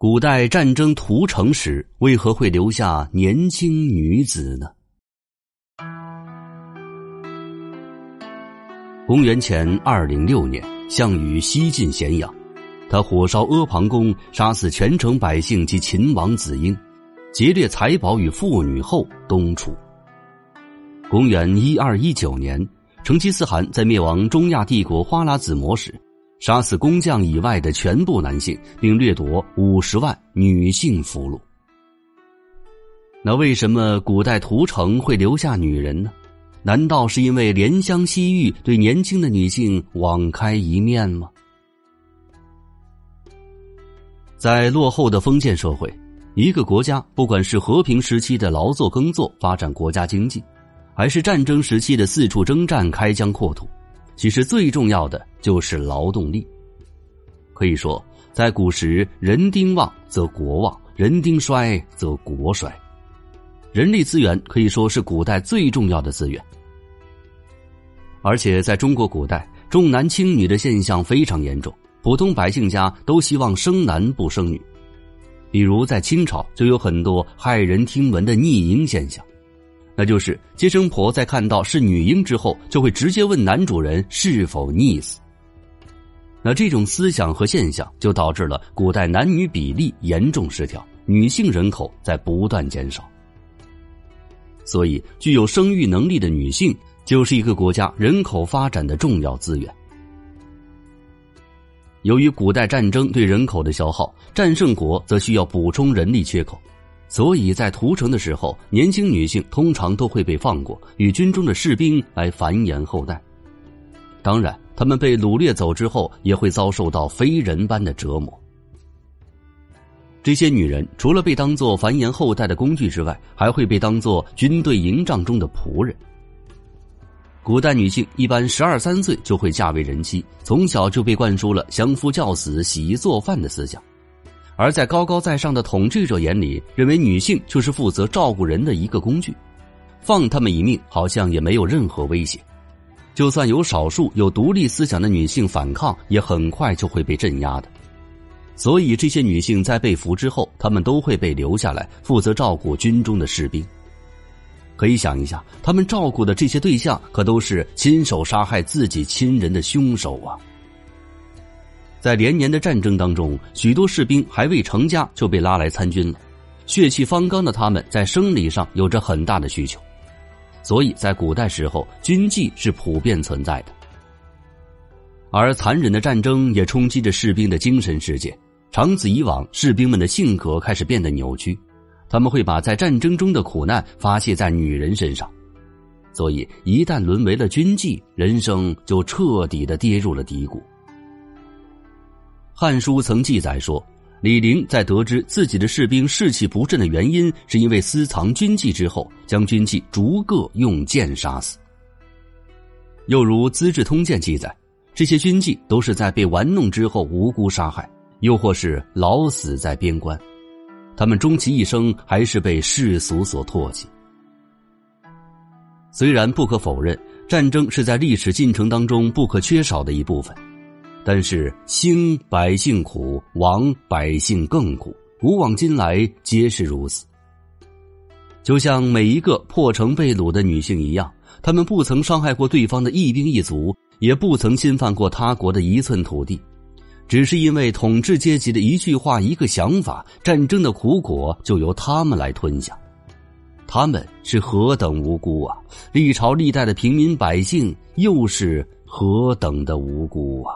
古代战争屠城时，为何会留下年轻女子呢？公元前二零六年，项羽西进咸阳，他火烧阿房宫，杀死全城百姓及秦王子婴，劫掠财宝与妇女后东出。公元一二一九年，成吉思汗在灭亡中亚帝国花剌子模时。杀死工匠以外的全部男性，并掠夺五十万女性俘虏。那为什么古代屠城会留下女人呢？难道是因为怜香惜玉，对年轻的女性网开一面吗？在落后的封建社会，一个国家不管是和平时期的劳作耕作发展国家经济，还是战争时期的四处征战开疆扩土。其实最重要的就是劳动力。可以说，在古时，人丁旺则国旺，人丁衰则国衰。人力资源可以说是古代最重要的资源。而且，在中国古代，重男轻女的现象非常严重，普通百姓家都希望生男不生女。比如在清朝，就有很多骇人听闻的逆婴现象。那就是接生婆在看到是女婴之后，就会直接问男主人是否溺死。那这种思想和现象，就导致了古代男女比例严重失调，女性人口在不断减少。所以，具有生育能力的女性，就是一个国家人口发展的重要资源。由于古代战争对人口的消耗，战胜国则需要补充人力缺口。所以在屠城的时候，年轻女性通常都会被放过，与军中的士兵来繁衍后代。当然，他们被掳掠走之后，也会遭受到非人般的折磨。这些女人除了被当作繁衍后代的工具之外，还会被当作军队营帐中的仆人。古代女性一般十二三岁就会嫁为人妻，从小就被灌输了相夫教子、洗衣做饭的思想。而在高高在上的统治者眼里，认为女性就是负责照顾人的一个工具，放他们一命好像也没有任何威胁。就算有少数有独立思想的女性反抗，也很快就会被镇压的。所以，这些女性在被俘之后，她们都会被留下来负责照顾军中的士兵。可以想一下，他们照顾的这些对象，可都是亲手杀害自己亲人的凶手啊！在连年的战争当中，许多士兵还未成家就被拉来参军了。血气方刚的他们，在生理上有着很大的需求，所以在古代时候，军妓是普遍存在的。而残忍的战争也冲击着士兵的精神世界。长此以往，士兵们的性格开始变得扭曲，他们会把在战争中的苦难发泄在女人身上，所以一旦沦为了军妓，人生就彻底的跌入了低谷。《汉书》曾记载说，李陵在得知自己的士兵士气不振的原因，是因为私藏军纪之后，将军纪逐个用剑杀死。又如《资治通鉴》记载，这些军纪都是在被玩弄之后无辜杀害，又或是老死在边关，他们终其一生还是被世俗所唾弃。虽然不可否认，战争是在历史进程当中不可缺少的一部分。但是兴百姓苦，亡百姓更苦，古往今来皆是如此。就像每一个破城被掳的女性一样，她们不曾伤害过对方的一兵一卒，也不曾侵犯过他国的一寸土地，只是因为统治阶级的一句话、一个想法，战争的苦果就由他们来吞下。他们是何等无辜啊！历朝历代的平民百姓又是何等的无辜啊！